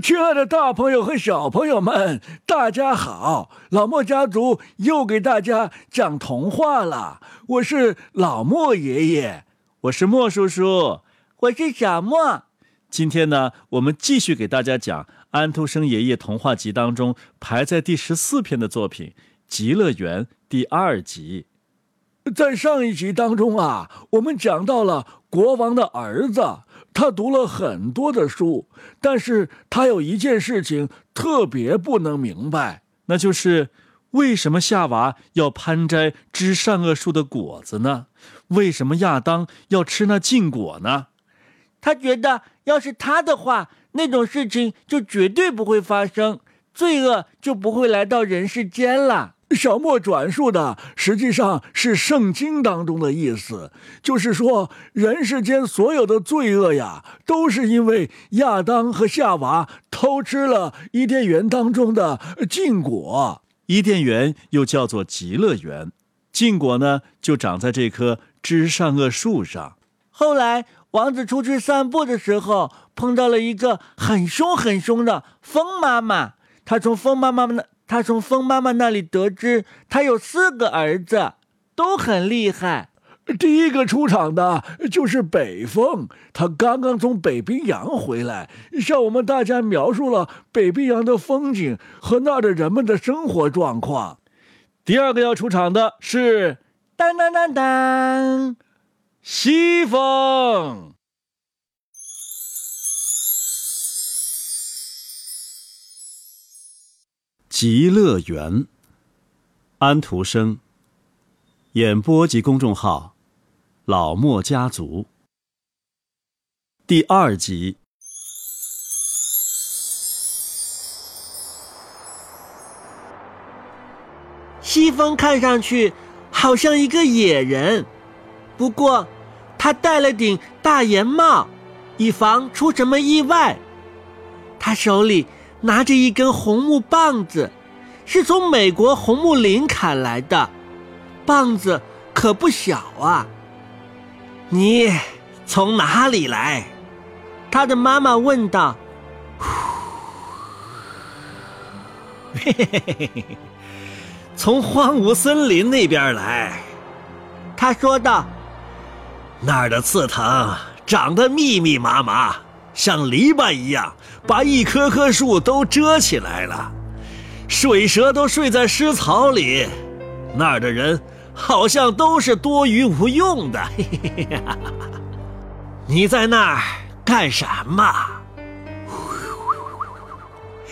亲爱的大朋友和小朋友们，大家好！老莫家族又给大家讲童话了。我是老莫爷爷，我是莫叔叔，我是小莫。今天呢，我们继续给大家讲《安徒生爷爷童话集》当中排在第十四篇的作品《极乐园》第二集。在上一集当中啊，我们讲到了国王的儿子。他读了很多的书，但是他有一件事情特别不能明白，那就是为什么夏娃要攀摘知善恶树的果子呢？为什么亚当要吃那禁果呢？他觉得，要是他的话，那种事情就绝对不会发生，罪恶就不会来到人世间了。小莫转述的实际上是圣经当中的意思，就是说人世间所有的罪恶呀，都是因为亚当和夏娃偷吃了伊甸园当中的禁果。伊甸园又叫做极乐园，禁果呢就长在这棵知善恶树上。后来王子出去散步的时候，碰到了一个很凶很凶的风妈妈，他从风妈妈那。他从风妈妈那里得知，他有四个儿子，都很厉害。第一个出场的就是北风，他刚刚从北冰洋回来，向我们大家描述了北冰洋的风景和那的人们的生活状况。第二个要出场的是，当当当当，西风。极乐园，安徒生。演播及公众号：老莫家族。第二集。西风看上去好像一个野人，不过他戴了顶大檐帽，以防出什么意外。他手里。拿着一根红木棒子，是从美国红木林砍来的，棒子可不小啊。你从哪里来？他的妈妈问道。嘿嘿嘿嘿嘿，从荒芜森林那边来。他说道。那儿的刺藤长得密密麻麻。像篱笆一样，把一棵棵树都遮起来了。水蛇都睡在湿草里，那儿的人好像都是多余无用的。你在那儿干什么？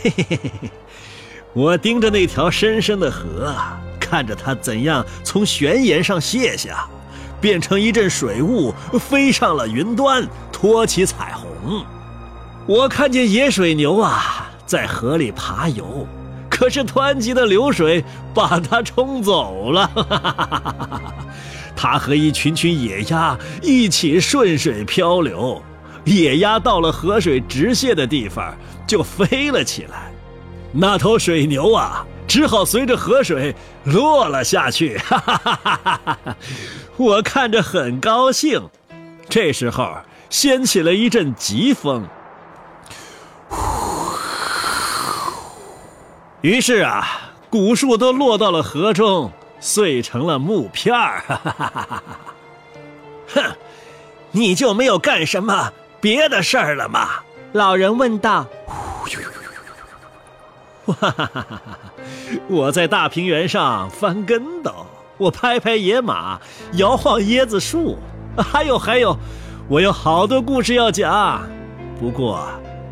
我盯着那条深深的河，看着它怎样从悬崖上卸下，变成一阵水雾，飞上了云端，托起彩虹。嗯我看见野水牛啊，在河里爬游，可是湍急的流水把它冲走了。它和一群群野鸭一起顺水漂流，野鸭到了河水直泻的地方就飞了起来，那头水牛啊，只好随着河水落了下去。我看着很高兴。这时候掀起了一阵疾风。于是啊，古树都落到了河中，碎成了木片儿。哼，你就没有干什么别的事儿了吗？老人问道。哈哈哈！我在大平原上翻跟斗，我拍拍野马，摇晃椰子树，还有还有，我有好多故事要讲。不过，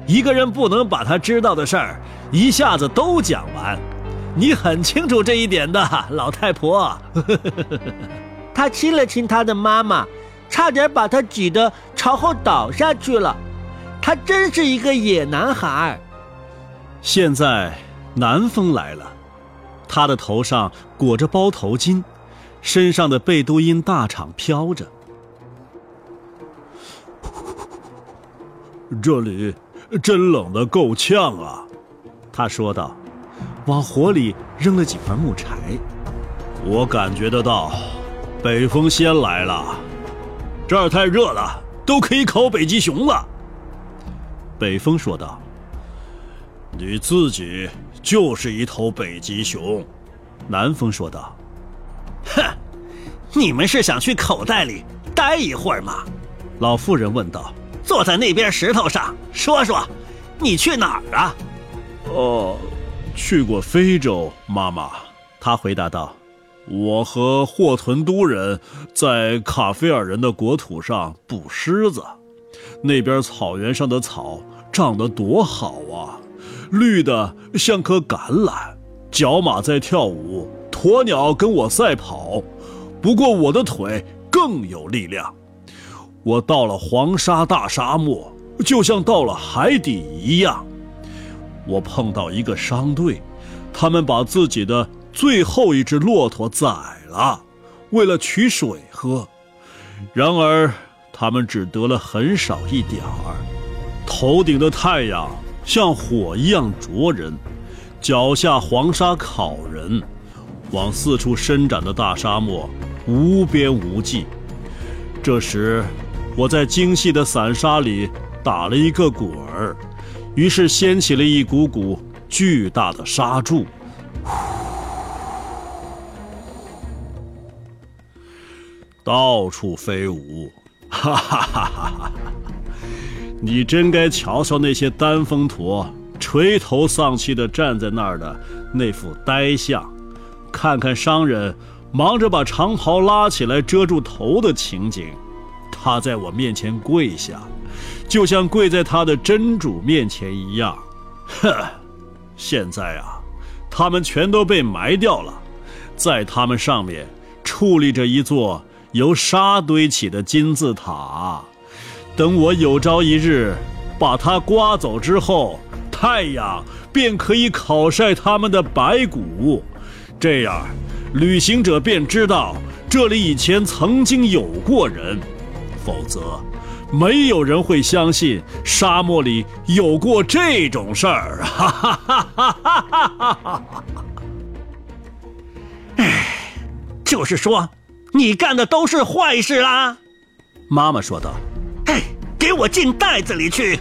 一个人不能把他知道的事儿。一下子都讲完，你很清楚这一点的，老太婆。他亲了亲他的妈妈，差点把他挤得朝后倒下去了。他真是一个野男孩。现在南风来了，他的头上裹着包头巾，身上的贝都因大氅飘着。这里真冷的够呛啊！他说道：“往火里扔了几块木柴。我感觉得到，北风先来了。这儿太热了，都可以烤北极熊了。”北风说道：“你自己就是一头北极熊。”南风说道。“哼，你们是想去口袋里待一会儿吗？”老妇人问道。“坐在那边石头上说说，你去哪儿啊？”“哦，去过非洲，妈妈。”他回答道。我和霍屯都人在卡菲尔人的国土上捕狮子，那边草原上的草长得多好啊，绿的像颗橄榄。角马在跳舞，鸵鸟跟我赛跑，不过我的腿更有力量。我到了黄沙大沙漠，就像到了海底一样。我碰到一个商队，他们把自己的。最后一只骆驼宰了，为了取水喝。然而，他们只得了很少一点儿。头顶的太阳像火一样灼人，脚下黄沙烤人。往四处伸展的大沙漠无边无际。这时，我在精细的散沙里打了一个滚儿，于是掀起了一股股巨大的沙柱。到处飞舞，哈哈哈哈哈哈！你真该瞧瞧那些丹峰驼垂头丧气地站在那儿的那副呆相，看看商人忙着把长袍拉起来遮住头的情景。他在我面前跪下，就像跪在他的真主面前一样。哼！现在啊，他们全都被埋掉了，在他们上面矗立着一座。由沙堆起的金字塔，等我有朝一日把它刮走之后，太阳便可以烤晒他们的白骨，这样旅行者便知道这里以前曾经有过人，否则没有人会相信沙漠里有过这种事儿。哈哈哈哈哈哈！哎，就是说。你干的都是坏事啦！妈妈说道。“哎，给我进袋子里去！”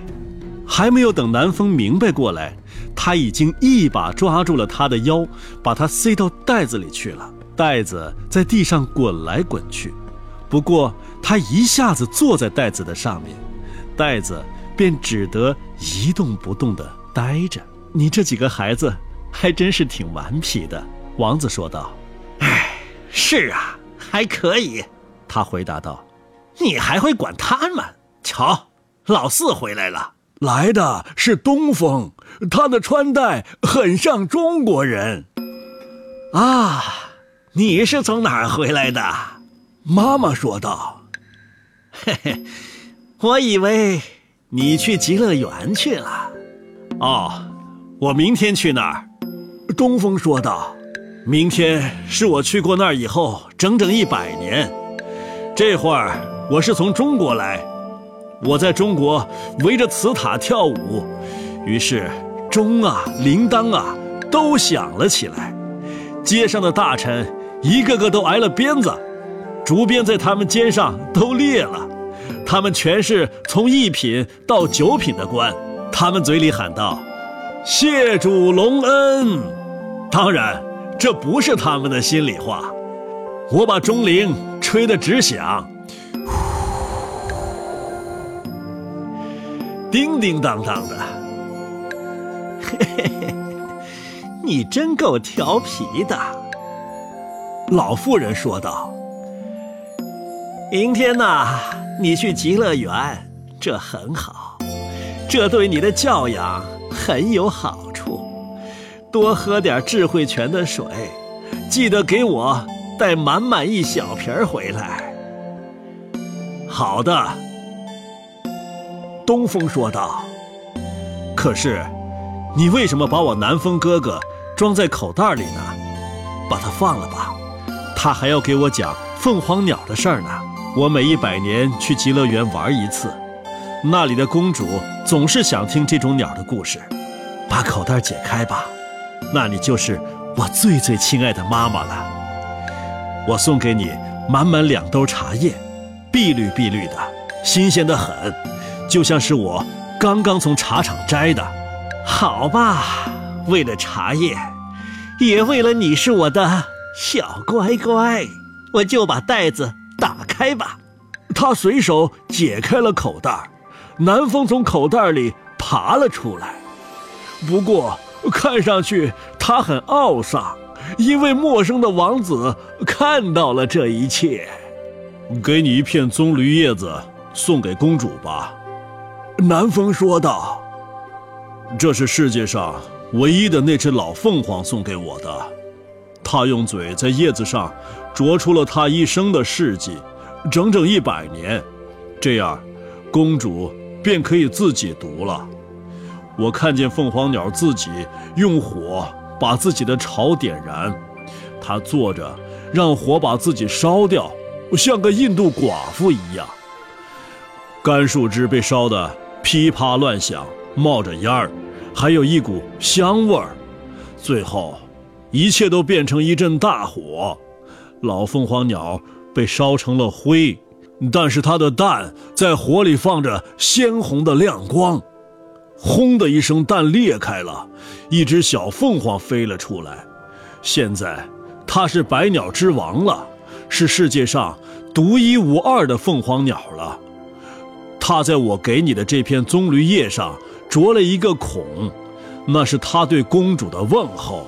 还没有等南风明白过来，他已经一把抓住了他的腰，把他塞到袋子里去了。袋子在地上滚来滚去，不过他一下子坐在袋子的上面，袋子便只得一动不动地呆着。你这几个孩子还真是挺顽皮的，王子说道。“哎，是啊。”还可以，他回答道：“你还会管他们？瞧，老四回来了，来的是东风，他的穿戴很像中国人。”啊，你是从哪儿回来的？妈妈说道：“嘿嘿，我以为你去极乐园去了。”哦，我明天去那儿。”东风说道。明天是我去过那儿以后整整一百年。这会儿我是从中国来，我在中国围着瓷塔跳舞，于是钟啊、铃铛啊都响了起来。街上的大臣一个个都挨了鞭子，竹鞭在他们肩上都裂了。他们全是从一品到九品的官，他们嘴里喊道：“谢主隆恩。”当然。这不是他们的心里话。我把钟铃吹得直响，叮叮当当的。嘿嘿嘿，你真够调皮的，老妇人说道。明天呐，你去极乐园，这很好，这对你的教养很有好处。多喝点智慧泉的水，记得给我带满满一小瓶回来。好的，东风说道。可是，你为什么把我南风哥哥装在口袋里呢？把他放了吧，他还要给我讲凤凰鸟的事儿呢。我每一百年去极乐园玩一次，那里的公主总是想听这种鸟的故事。把口袋解开吧。那你就是我最最亲爱的妈妈了。我送给你满满两兜茶叶，碧绿碧绿的，新鲜的很，就像是我刚刚从茶厂摘的。好吧，为了茶叶，也为了你是我的小乖乖，我就把袋子打开吧。他随手解开了口袋，南风从口袋里爬了出来。不过，看上去他很懊丧，因为陌生的王子看到了这一切。给你一片棕榈叶子，送给公主吧。南风说道：“这是世界上唯一的那只老凤凰送给我的，它用嘴在叶子上啄出了他一生的事迹，整整一百年。这样，公主便可以自己读了。我看见凤凰鸟自己用火把自己的巢点燃，它坐着让火把自己烧掉。”像个印度寡妇一样，干树枝被烧得噼啪乱响，冒着烟儿，还有一股香味儿。最后，一切都变成一阵大火，老凤凰鸟被烧成了灰，但是它的蛋在火里放着鲜红的亮光。轰的一声，蛋裂开了，一只小凤凰飞了出来。现在，它是百鸟之王了。是世界上独一无二的凤凰鸟了。它在我给你的这片棕榈叶上啄了一个孔，那是它对公主的问候。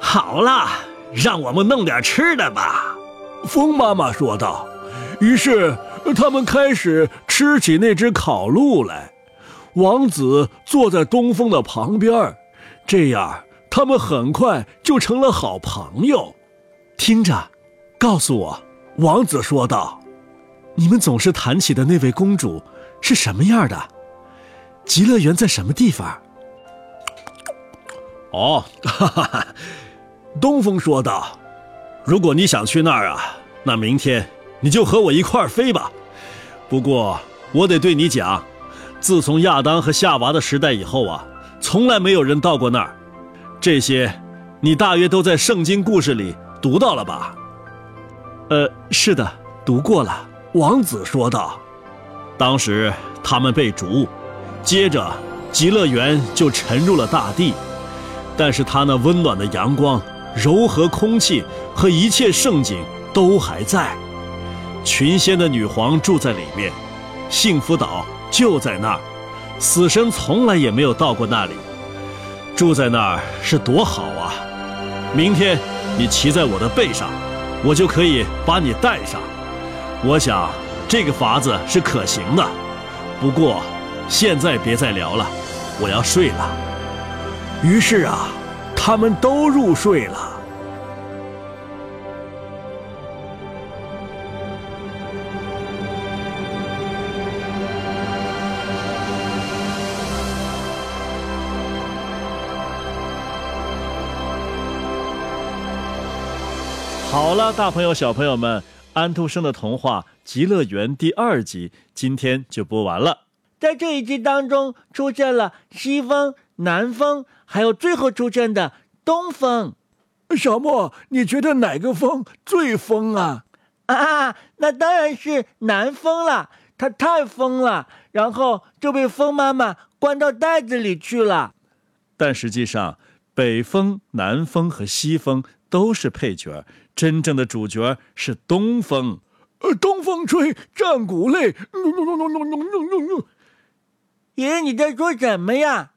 好了，让我们弄点吃的吧，风妈妈说道。于是他们开始吃起那只烤鹿来。王子坐在东风的旁边，这样他们很快就成了好朋友。听着。告诉我，王子说道：“你们总是谈起的那位公主是什么样的？极乐园在什么地方？”哦，哈哈哈，东风说道：“如果你想去那儿啊，那明天你就和我一块儿飞吧。不过我得对你讲，自从亚当和夏娃的时代以后啊，从来没有人到过那儿。这些，你大约都在圣经故事里读到了吧？”呃，是的，读过了。王子说道：“当时他们被逐，接着极乐园就沉入了大地。但是它那温暖的阳光、柔和空气和一切盛景都还在。群仙的女皇住在里面，幸福岛就在那儿。死神从来也没有到过那里。住在那儿是多好啊！明天你骑在我的背上。”我就可以把你带上，我想这个法子是可行的。不过，现在别再聊了，我要睡了。于是啊，他们都入睡了。好了，大朋友、小朋友们，安徒生的童话《极乐园》第二集今天就播完了。在这一集当中，出现了西风、南风，还有最后出现的东风。小莫，你觉得哪个风最疯啊？啊，那当然是南风了，它太疯了，然后就被风妈妈关到袋子里去了。但实际上，北风、南风和西风都是配角。真正的主角是东风，呃，东风吹，战鼓擂。爷爷，你在说什么呀？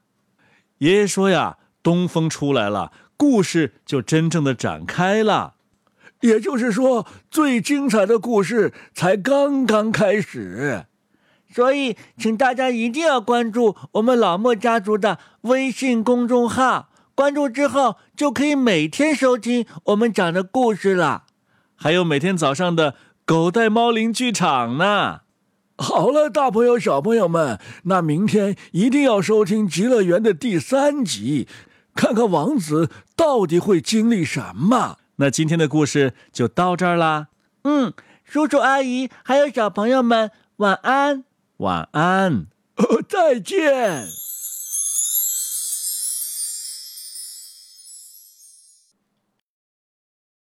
爷爷说呀，东风出来了，故事就真正的展开了。也就是说，最精彩的故事才刚刚开始。所以，请大家一定要关注我们老莫家族的微信公众号。关注之后，就可以每天收听我们讲的故事了，还有每天早上的狗带猫铃剧场呢。好了，大朋友、小朋友们，那明天一定要收听《极乐园》的第三集，看看王子到底会经历什么。那今天的故事就到这儿啦。嗯，叔叔阿姨还有小朋友们，晚安，晚安，再见。